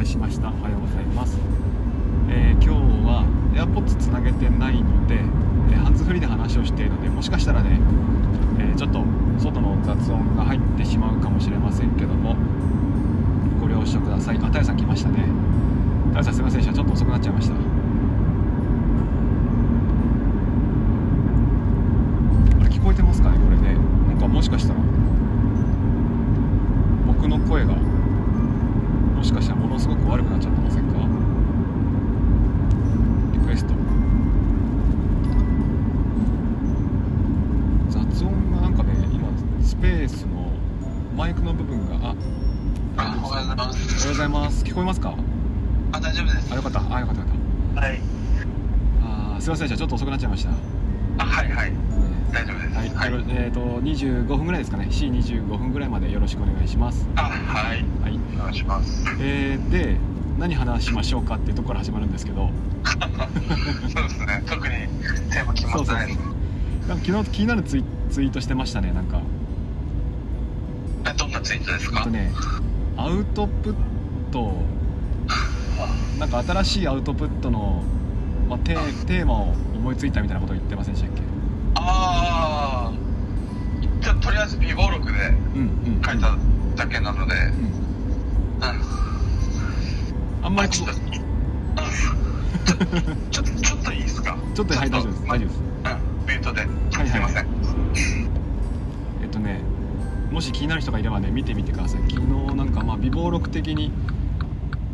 介しました。おはようございます、えー今日は AirPods つなげてないので、えーハンズフリーで話をしているのでもしかしたらね、えーちょっと外の雑音が入ってしまうかもしれませんけどもご了承ください。あたやさん来ましたね。たやさんすいませんでした。ちょっと遅くなっちゃいました。あれ聞こえてますかねこれね。なんかもしかしたら僕の声がもしかしたらものすごく悪くなっちゃってませんかリクエスト雑音がなんかね今スペースのマイクの部分がああおはようございまおはようす。ございます聞こえますか？あ、大丈夫です。あよかったあよかったよかっはい。たあーすいませんでしたちょっと遅くなっちゃいました、ねあ、はいはい。大丈夫です。はい、はいえっ、と25分ぐらいですかね C25 分ぐらいまでよろしくお願いしますあ、はい。はいお願いします。えー、で何話しましょうかっていうところから始まるんですけどそうですね。特にテーマ決まってないです。なんか昨日気になるツイツイートしてましたねなんかなツイートですか？えっと。ねアウトプットなんか新しいアウトプットの、まあ、テーテーマを思いついたみたいなこと言ってませんでしたっけ？ああ。じゃあとりあえず微暴録でうんうん書いただけなので、うんうん。あんまりこちょっと、うん。ちょっとちょっといいですか？ちょっとはい大丈夫です大丈夫ですうん。ミュートで。はいすいません。もし気になる人がいればね見てみてください。昨日なんかまあ微暴録的に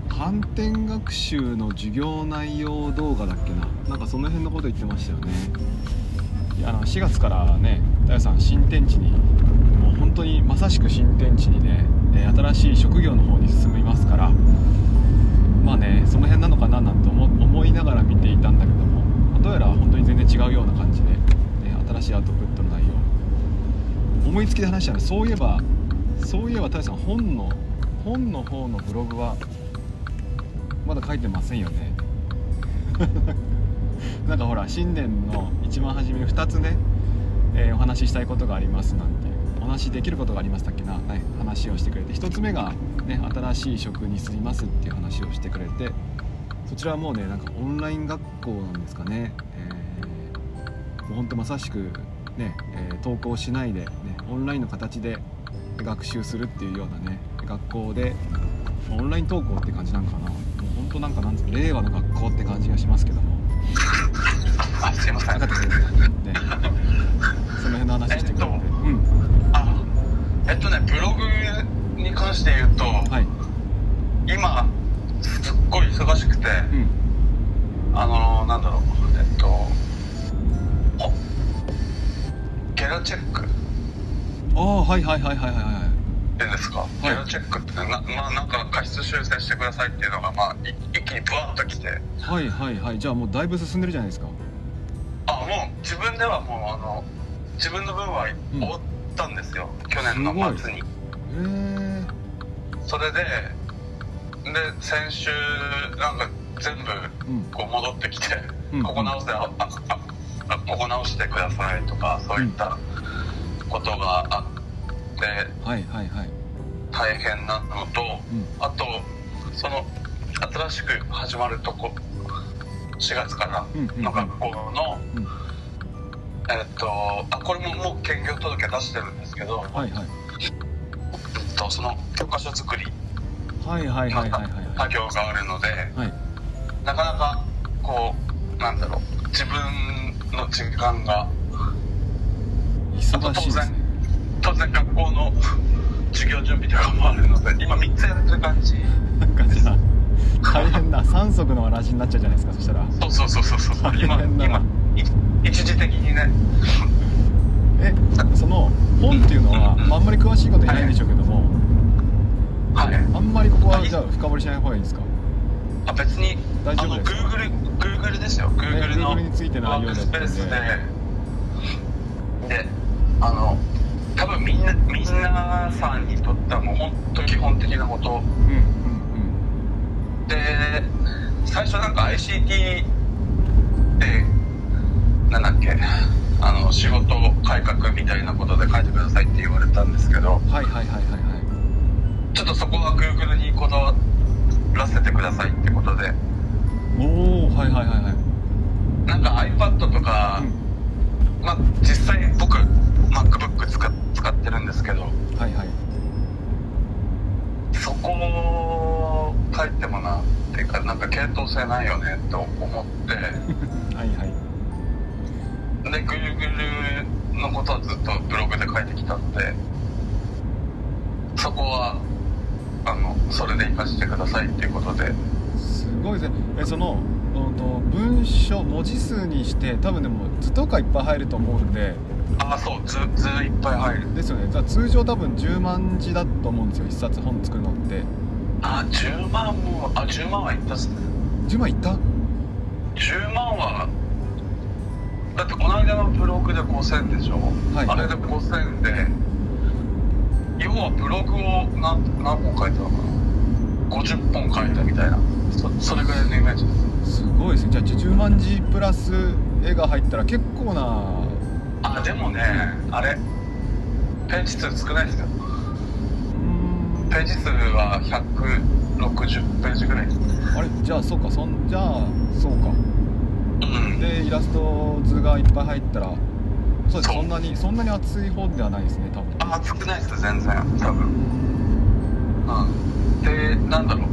反転学習の授業内容動画だっけな。なんかその辺のこと言ってましたよね。いやあの4月からね太陽さん新天地にもう本当にまさしく新天地にねえ新しい職業の方に進みますからまあねその辺なのかななんて思思いながら見ていたんだけどもどうやら本当に全然違うような感じで、ね、新しいアウトプット思いつきで話したらそういえばそういえば太陽さん本の本の方のブログはまだ書いてませんよね。なんかほら新年の一番初めに2つね、えーお話ししたいことがありますなんてお話しできることがありますだっけな、ね、話をしてくれて。1つ目が、ね、新しい職に就きますっていう話をしてくれてそちらはもうねなんかオンライン学校なんですかね、えーもうほんとまさしくね、えー登校しないで、オンラインの形で学習するっていうようなね学校でオンライン登校って感じなんかな。もう本当なんかなんつうの令和の学校って感じがしますけど。はいはいはいはいはいはい。てんですか、い。ゲラチェックってなまあなんか過失修正してくださいっていうのがまあい一気にブワッときて。はいはいはい。じゃあもうだいぶ進んでるじゃないですか。あもう自分ではもうあの自分の分はうん。終わったんですよ、去年の末に。へえそれでで先週なんか全部うん。こう戻ってきて、うん。ここ直してああああここ直してくださいとかそういったことがあってはいはいはい。大変なのとうん。あとその新しく始まるとこ4月からの学校の、うん。えっとあこれももう兼業届出してるんですけど、はいはい。えっと、その教科書作りはいはいはいはいはい。作業があるので、はい。なかなかこうなんだろう自分の時間が忙しいですね当然学校の授業準備とかもあるので今3つやってる感じ。なんかじゃあ大変だ。三足のわらじになっちゃうじゃないですかそしたら。そうそうそうそうそう。大今変だ。な今い一時的にね。えその本っていうのは、まあ、あんまり詳しいこと言えないんでしょうけども、はい。あんまりここはじゃあ深掘りしない方がいいですか？あ別に大丈夫ですあの Google, Google ですよ。Google の Google についての内容だったんで。スペースで。であの多分みんなみんなさんにとってはもう本当基本的なこと。うんうんで最初なんか ICT ってなんだっけあの仕事改革みたいなことで書いてくださいって言われたんですけど。うんはいはいはいはいはい。ちょっとそこは Google にこだけど、はいはい、そこも帰ってもなっていうかなんか検討性ないよねと思って。はいはい。でぐるぐるのことはずっとブログで書いてきたんでそこはあのそれで生かしてくださいっていうことで。すごいですねえその文章文字数にして多分でも図とかいっぱい入ると思うんでああそう図図いっぱい入る。ですよね。じゃあ通常多分10万字だと思うんですよ。一冊本作るのって。あ10万もあ10万はいったっすね。10万いった？10万はだってこの間のブログで5000でしょ、はい。あれで5000で要はブログを何何本書いたのかな？50本書いたみたいな。そそれぐらいのイメージです。すごいですね。じゃあ10万字プラス絵が入ったら結構なあでもねあれページ数少ないですよ。ページ数は160ページぐらい。あれ？じゃあそうか。そんじゃあそうか。うん。でイラスト図がいっぱい入ったらそうです。そんなにそんなに厚い本ではないですね多分。あ少ないです全然。多分。うん。でなんだろう。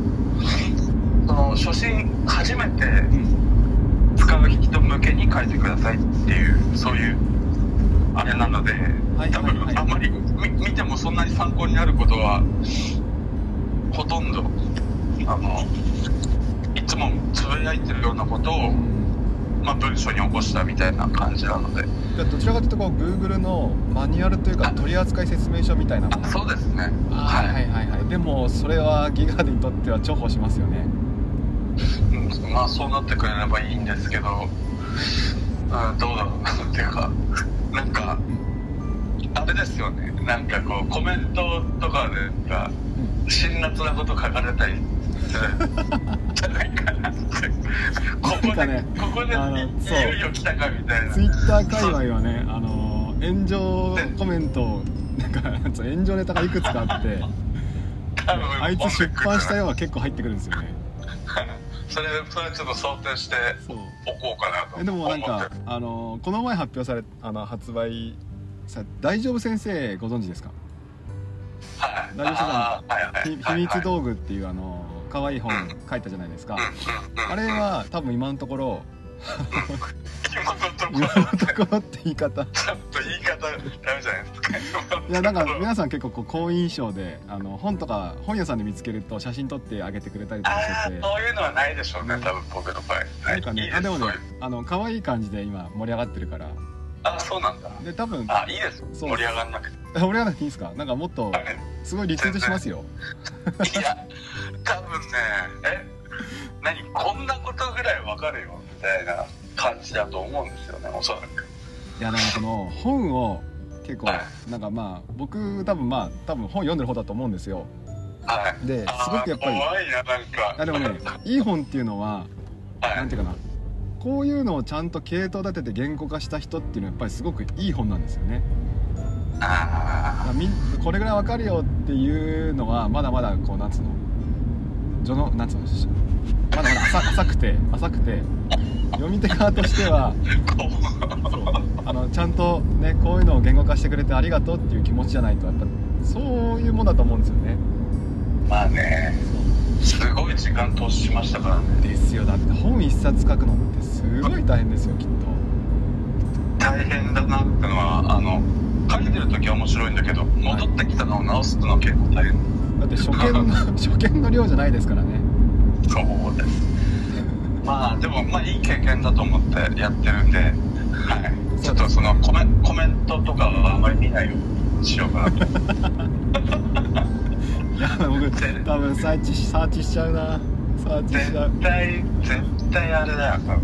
その初心初めてうん。使う人向けに書いてくださいっていうそういうあれなので、はい多はいはい。分あんまりみ見てもそんなに参考になることはほとんどあのいつもつぶやいてるようなことを、まあ、文章に起こしたみたいな感じなので。どちらかというとこう Google のマニュアルというか取扱説明書みたいなもの。あそうですね。あーはいはいはい。でもそれはギガにとっては重宝しますよね。うんまあそうなってくれればいいんですけど、うん、どうだろうなっていうかなんかあれですよね。なんかこうコメントとかでなんか辛辣なこと書かれたりするじゃないかなって。ここで、ねここであのいよいよ来たかみたいな。ツイッター界隈はねあの炎上コメントなんか炎上ネタがいくつかあってあいつ出版したようが結構入ってくるんですよね。それそれちょっと想定して。そうおこうかなと。でもなんかあのこの前発表されあの発売さ大丈夫先生ご存知ですか？はい。大丈夫さんあーはいはい。秘密道具っていうあの可愛い本書いたじゃないですか。あれは多分今のところ今のとこ今ろのところって言い方。ちょっと言い方ダメじゃないですか。いやなんか皆さん結構こう好印象であの本とか本屋さんで見つけると写真撮ってあげてくれたりとかあしてて。あそういうのはないでしょうね多分僕の場合。なんかねいいあでもねあの可愛い感じで今盛り上がってるから。あそうなんだ。で多分あいいです。そう。盛り上がんなくて。盛り上がらなくていいですか？なんかもっとはい。すごいリツイートしますよ。いや多分ねえ？何？こんなことぐらいわかるよみたいな感じだと思うんですよねおそらく。いやなんかこの本を結構はなんかまあ僕多分まあ多分本読んでる方だと思うんですよ。はい。ですあごくやっぱり怖いななんか。あでもねいい本っていうのははい。なんていうかなこういうのをちゃんと系統立てて言語化した人っていうのはやっぱりすごくいい本なんですよね。あみこれぐらいわかるよっていうのはまだまだこうなんつうの序のなんつうのしまだまだ浅浅くて浅くて読み手側としてはそうあのちゃんとねこういうのを言語化してくれてありがとうっていう気持ちじゃないとやっぱそういうもんだと思うんですよね。うまあね。すごい時間投資しましたからね。ですよ。だって本一冊書くのってすごい大変ですよきっ大変だなってのはあの書いてる時は面白いんだけど戻ってきたのを直すのは結構大変。とだって初見の初見の量じゃないですからねそうです。まあでもまあいい経験だと思ってやってるんで、はい、ちょっとそのコメコメントとかはあまり見ないようにしようかなと。いや僕多分サーチサーチしちゃうな。サーチしちゃう。絶対絶対あれだよ多分。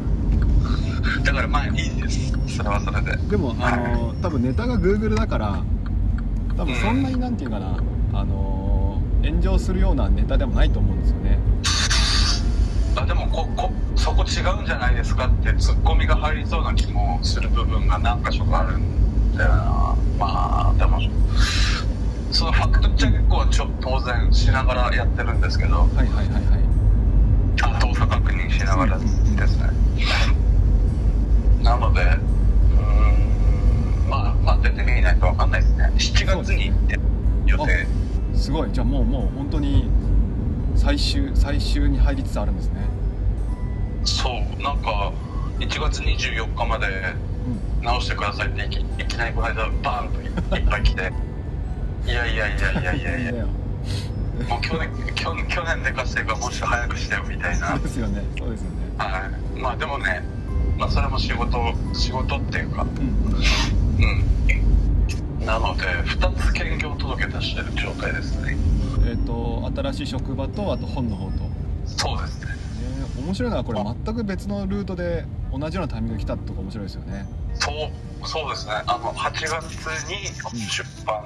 だからまあいいです。それはそれで。でもあの多分ネタが Google だから多分そんなになんていうかなあの炎上するようなネタでもないと思うんですよね。あでもここそこ違うんじゃないですかってツッコミが入りそうな気もする部分が何か所かあるんだよな。まあでもそのファクトチェックはちょ当然しながらやってるんですけどはいはいはいはい。あ動作確認しながらですね。なのでうーんまあまあ出てみないと分かんないですね。7月に予定。すごい。じゃあもうもう本当に最終最終に入りつつあるんですねなんか1月24日までうん。直してくださいっていきいきなりこの間バーンといっぱい来て。いやいやいやいやいやいや。よもう去年去去年寝かしてるからもうちょっと早くしてよみたいな。そうですよね。そうですよね。はい。まあでもねまあそれも仕事仕事っていうか。うん。うん。なので2つ兼業届出してる状態ですね。えっ、と新しい職場とあと本の方と、ね、そうです。ね面白いのはこれ全く別のルートで同じようなタイミングで来たとか面白いですよね。そうそうですね。あの8月に出版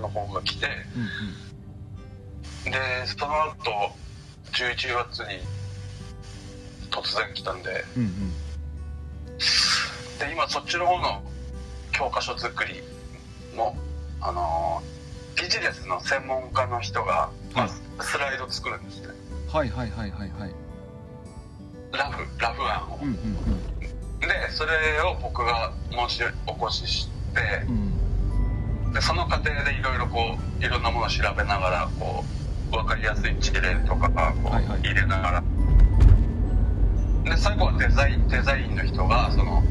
の方が来て、うんでその後11月に突然来たんで。うんうん。で今そっちの方の教科書作りのあのービジネスの専門家の人が、まあはい。スライド作るんですね。うんはいはいはいはいはいラフラフ案を、うんうんでそれを僕が申し起こししてうん。うんでその過程でいろいろこういろんなものを調べながらこう分かりやすい事例とかがこうはいはい。入れながら、で最後はデザインデザインの人がその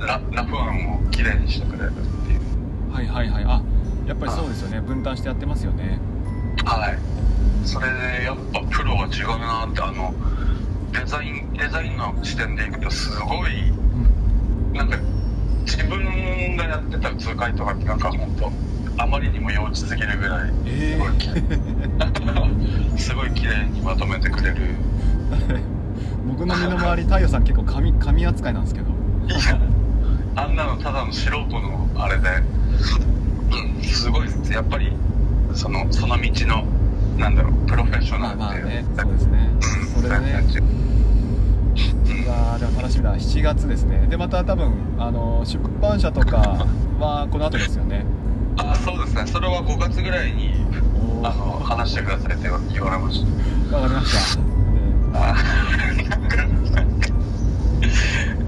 ララフ案をきれいにしてくれるっていう。はいはいはい。あやっぱりそうですよね。分担してやってますよね。はい。それでやっぱプロは違うなってあのデザインデザインの視点でいくとすごいうん。なんか自分がやってた図解とかってなんか本当あまりにも幼稚すぎるぐらいえすごいき すごい綺麗にまとめてくれる。え 僕の身の回り太陽さん結構紙紙扱いなんですけど。いやあんなのただの素人のあれでうんすごいです。やっぱりそのその道のなんだろうプロフェッショナまあルっていうまあねそうですね。うんそれでも楽しみだ。7月ですね。でまた多分あの出版社とかはこの後ですよね。あそうですね。それは5月ぐらいにおあの話してくださいって言われましわかりました。たあ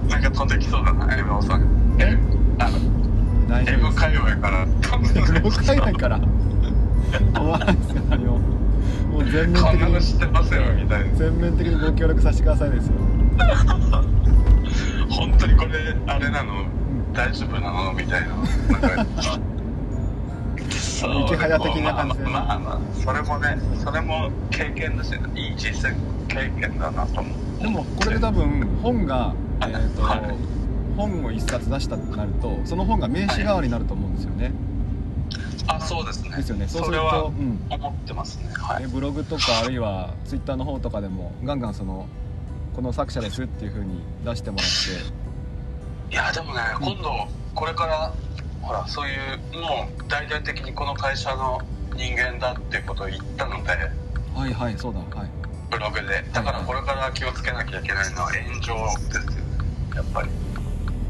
なんか飛んできそうだな。さん。え？あの大丈 M 夫です。界隈からから？怖いですよ全面的必ず知に。ってますよみたいな全面的にご協力させてくださいですよ。本当にこれあれなの？大丈夫なの？みたいな。なんかそう池早的な感じで。まあまあまあそれもねそれも経験だしいい実践経験だなと思うでもこれで多分本が、えーとはい本を一冊出したとなるとその本が名刺代わりになると思うんですよね、あそうですね。ですよね。そうするれはと、うん思ってますね。はい。ね、ブログとかあるいはツイッターの方とかでもガンガンそのこの作者ですっていう風に出してもらって。いやでもね今度これからほらそういうもう大々的にこの会社の人間だっていうことを言ったのではいはいそうだはい。ブログで。だからこれから気をつけなきゃいけないのは炎上ですよねやっぱり。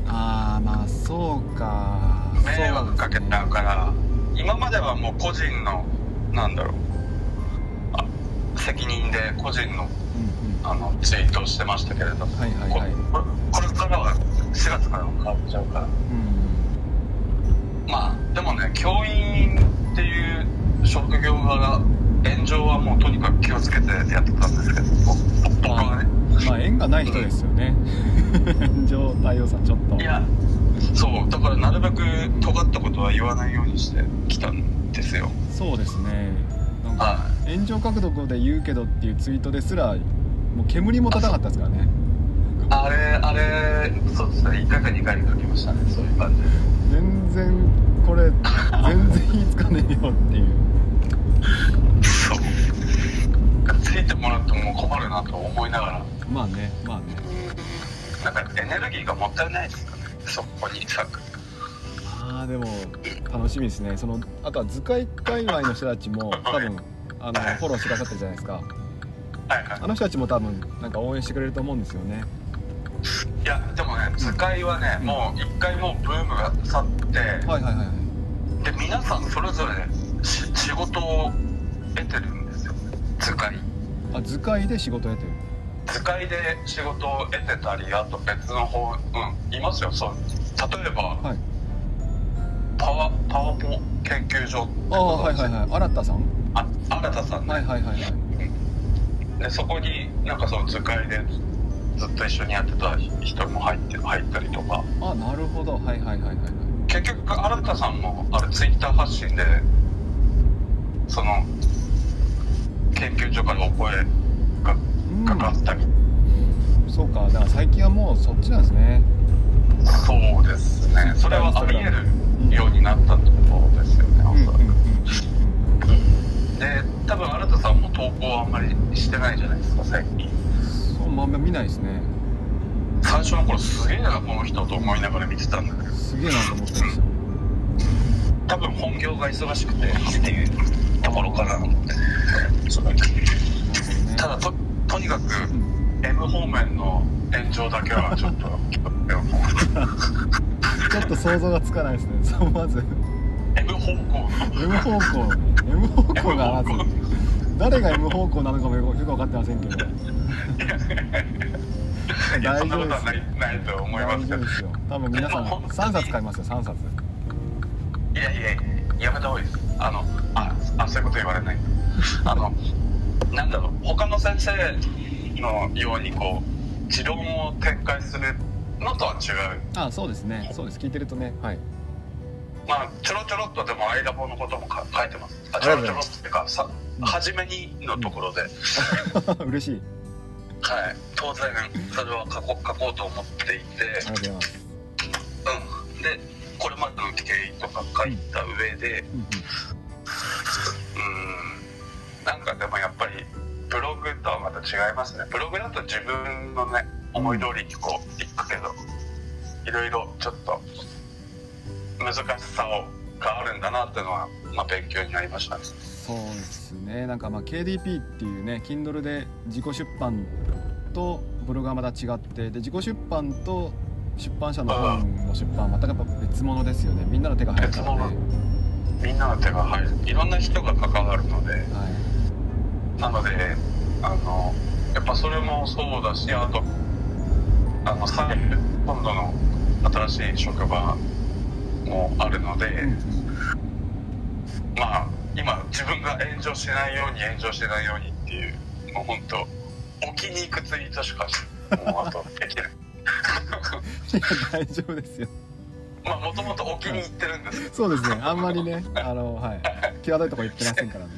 ああまあそうか。迷惑かけちゃうから今まではもう個人のなんだろう。あ責任で個人のあのツイートをしてましたけれど。も、はいはいはい。これからは4月からも変わっちゃうから。うんまあでもね教員っていう職業が炎上はもうとにかく気をつけてやってたんですけどぼ僕はね。まあ縁がない人ですよね。状態をさんちょっと。いやそうだからなるべく尖ったことは言わないようにしてきたんですよ。そうですね。なんかは炎上角度で言うけどっていうツイートですらもう煙も立たなかったですからね。あれあれそうですね。1回か2回書きましたね。そういう感じで。全然これ 全然言いつかねえよっていう。そう。ついてもらっても困るなと思いながら。まあねまあね。なんかエネルギーがもったいないですそこに咲く。ああでも楽しみですね。そのあとは図解界隈の人たちも多分あのフォローしてくださってるじゃないですか。はいはい。あの人たちも多分なんか応援してくれると思うんですよね。いやでもね図解はね、もう一回もうブームが去って、はいはいはいはい。で皆さんそれぞれし仕事を得てるんですよ図解。あ図解で仕事を得てる図解で仕事を得てたりあと別の方うんいますよ。そう。例えばはい。パワパワポ研究所ってああはいはいはい。新田さん？あ新田さんね、はいはいはいはい。でそこになんかその図解でずっと一緒にやってた人も入って入ったりとか。あなるほど。はいはいはいはい。はい結局新田さんもあれツイッター発信でその研究所からお声かかったり、そうかだから最近はもうそっちなんですね。そうですね。それはあり得るようになったってことですよね、おそらくうんうん。うんうんで多分新田さんも投稿あんまりしてないじゃないですか最近。そうまあ見ないですね。最初の頃すげえなこの人と思いながら見てたんだけど。すげえなと思ってました多分本業が忙しくてっていうところかなそうなるほどね。ただととにかくうん。M 方面の炎上だけはちょっと ちょっと想像がつかないですね。そうまず。M 方向の。M 方向。M 方向がまず。誰が M 方向なのかもよく分かってませんけど。大丈夫ですないと思いま大すけど丈夫ですよ。多分皆さん3冊買いますよ3冊。いやいやいややめた方がいいです。あのああそういうこと言われない。あのなんだろう他の先生のようにこう持論を展開するのとは違う。あそうですね。そうです。聞いてるとね。はい。まあちょろちょろっとでも間棒のこともか書いてます。あちょろちょろっていうかさうん。初めにのところで、嬉しい。はい。当然それは書こ書こうと思っていて。ありがとうございます。うん。でこれまでの経緯とか書いた上でうんうんうん。なんかでもやっブログとはまた違いますね。ブログだと自分のね思い通りにこういくけどいろいろちょっと難しさをがあるんだなっていうのは、まあ、勉強になりましたね。そうですね。なんかまあ KDP っていうね Kindle で自己出版とブログはまた違ってで自己出版と出版社の本の出版はまたやっぱ別物ですよね。みんなの手が入るからね。別みんなの手が入る。いろんな人が関わるのではいなのであのやっぱそれもそうだしあとあの再今度の新しい職場もあるので、うんうん。まあ今自分が炎上しないように炎上しないようにっていうもう本当置きに行くツイートしかしもうあとできない。いや大丈夫ですよ。まあもともと置きに行ってるんですけど。そうですね。あんまりねあのはい。際どいとこ言ってませんからね、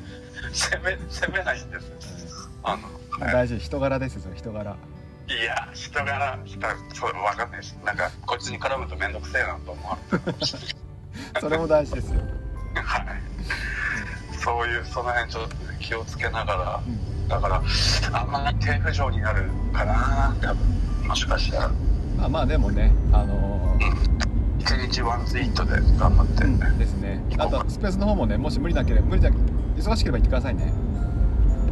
攻め攻めないんですよ。あの、はい、大丈夫人柄ですよ人柄。いや人柄人そう分かんないしなんかこいつに絡むと面倒くせえなと思われて。る それも大事ですよ、はい。そういうその辺ちょっとね気をつけながら。うん。だからあんまり低浮上になるかな多分。もしかしたら。まあまあでもねあのー一日ワンツイートで頑張って、うんですね。あとスペースの方もねもし無理なければ無理だ忙しければ言ってくださいね。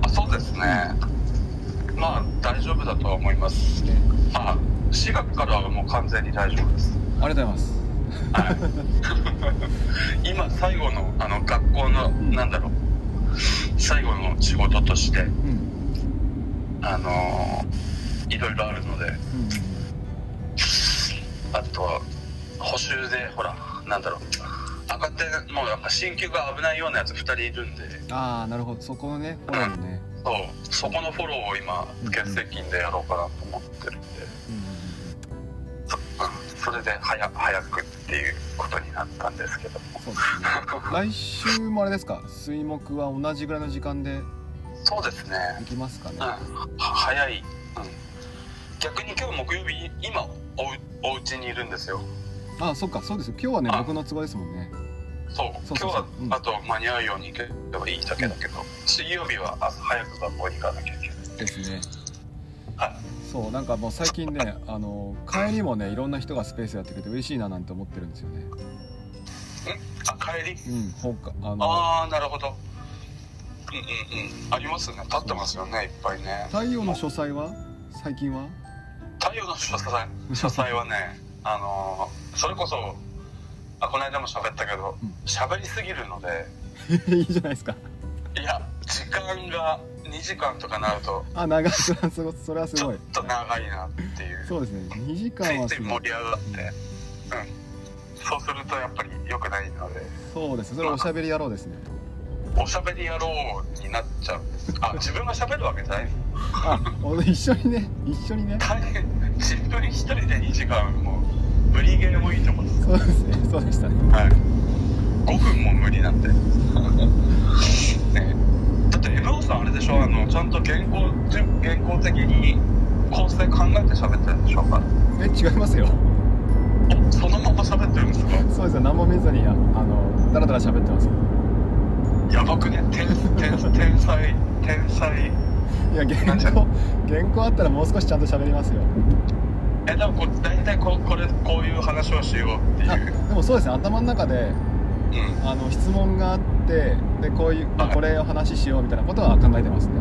あそうですね。まあ大丈夫だとは思います。ね。まあ4月からはもう完全に大丈夫です。ありがとうございます。はい。今最後のあの学校の、ん。なんだろう。最後の仕事として。うん。あのいもうやっぱ進級が危ないようなやつ2人いるんで。ああなるほど。そこのね。フォローのね。そう。そこのフォローを今うん月石金でやろうかなと思ってるんで、うんそれで早早くっていうことになったんですけど。もそうですね。来週もあれですか？水木は同じぐらいの時間でそうですね。行きますかね。うん。は早い、うん、逆に今日木曜日今おうお家にいるんですよ。ああそっか。そうですよ。今日はねあ。僕の都合ですもんねそう。今日はうん。あと間に合うように行けばいいだけだけど、水曜日は朝早く学校に行かなきゃいけない。ですね。はい。そうなんかもう最近ねあの帰りもねいろんな人がスペースやってくれて嬉しいななんて思ってるんですよね。あ帰り？うんほかあのああなるほど。うんうんうん。ありますね。立ってますよねいっぱいね。太陽の書斎は？最近は？太陽の書斎。書斎はねあのーそれこそあこの間も喋ったけどうん。喋りすぎるので。いいじゃないですか。いや時間が2時間とかなるとあ長い。それはすごそれはすちょっごいと長いなっていう。そうですね。2時つ間はすごい。盛り上がって。うん。そうするとやっぱり良くないので。そうです。それおしゃべり野郎ですね。おしゃべり野郎になっちゃうんです。あ自分がしゃべるわけじゃないです一緒にね一緒にね。大変。自分一人で2時間無理ゲーもいいと思うんですそうですね。そうでしたね。はい。5分も無理なんで ね。だってエブオさんあれでしょ？あのちゃんと原稿原稿的に構成考えて喋ってるんでしょ？うかえ違いますよ。おそのまま喋ってるんですか？そうですよ。何も見ずにああのダラダラ喋ってます。よやばくね？天天天才天才。いや原稿原稿あったらもう少しちゃんと喋りますよえでもこ大体ここれこういう話をしようってあいう。でもそうですね。頭の中でうん。あの質問があってでこういう、まあはいこれを話しようみたいなことは考えてますね。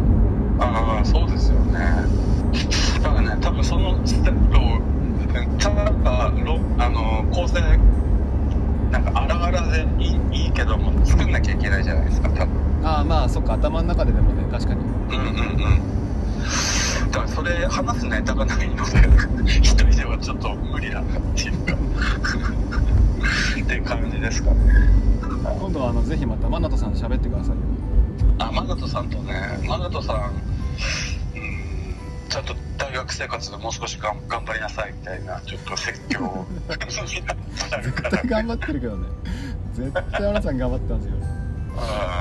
ああそうですよね。だからね多分そのステップをちゃんとロあの構成なんか荒々でいいいいけども作んなきゃいけないじゃないですか多分。ああまあそっか。頭の中ででもね確かに。うんうんうんだからそれ話すネタがないので一人ではちょっと無理だなっていうか。って感じですかね。今度はあのぜひまたマナトさんと喋ってくださいよ。あマナトさんとねマナトさんうんちゃんと大学生活でもう少しがん頑張りなさいみたいなちょっと説教になっちゃうから絶対頑張ってるけどね。絶対マナさん頑張ってますよ。あー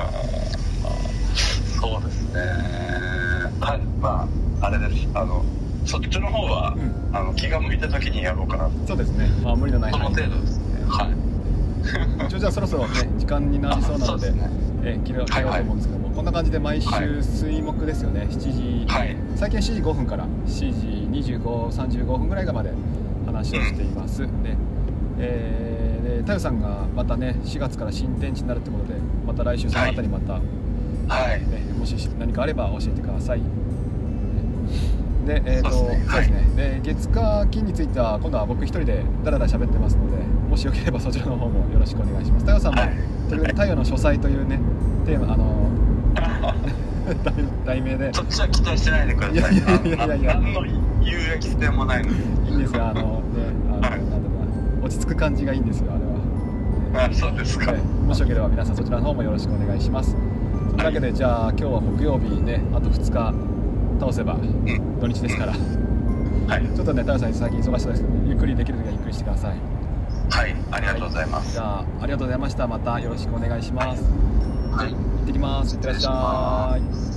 れです。あのそっちの方は、うん。あの気が向いた時にやろうかなそうですね。まあ無理のないその程度ですね。はい。一応じゃあそろそろね時間になりそうなのでえー切ろう切ろうと思うんですけども、こんな感じで毎週水木ですよね7時、はい。最近は7時5分から7時2535分ぐらいがまで話をしています、でえーで太陽さんがまたね4月から新天地になるってことでまた来週そのあたりまた、はい。ね、もし何かあれば教えてくださいでえーとそうですね。そうですね。で月火金については今度は僕一人でダラダラ喋ってますのでもしよければそちらの方もよろしくお願いします。太陽さんも、はい。という太陽の書斎というねテーマあの題 題名で。そっちは期待してないでください。いやいやいやいや何の有益性もないのにいいんですよあのねあの、はいなんだろうな落ち着く感じがいいんですよあれは、あそうですか、ねもしよければ皆さんそちらの方もよろしくお願いしますというわけでじゃあ今日は木曜日ねあと2日倒せばうん。土日ですから、はい。ちょっとね太陽さん最近忙しそうですけどゆっくりできる時はゆっくりしてください。はい。ありがとうございます。じゃあありがとうございました。またよろしくお願いします、はい。行ってきます。いってらっしゃい。い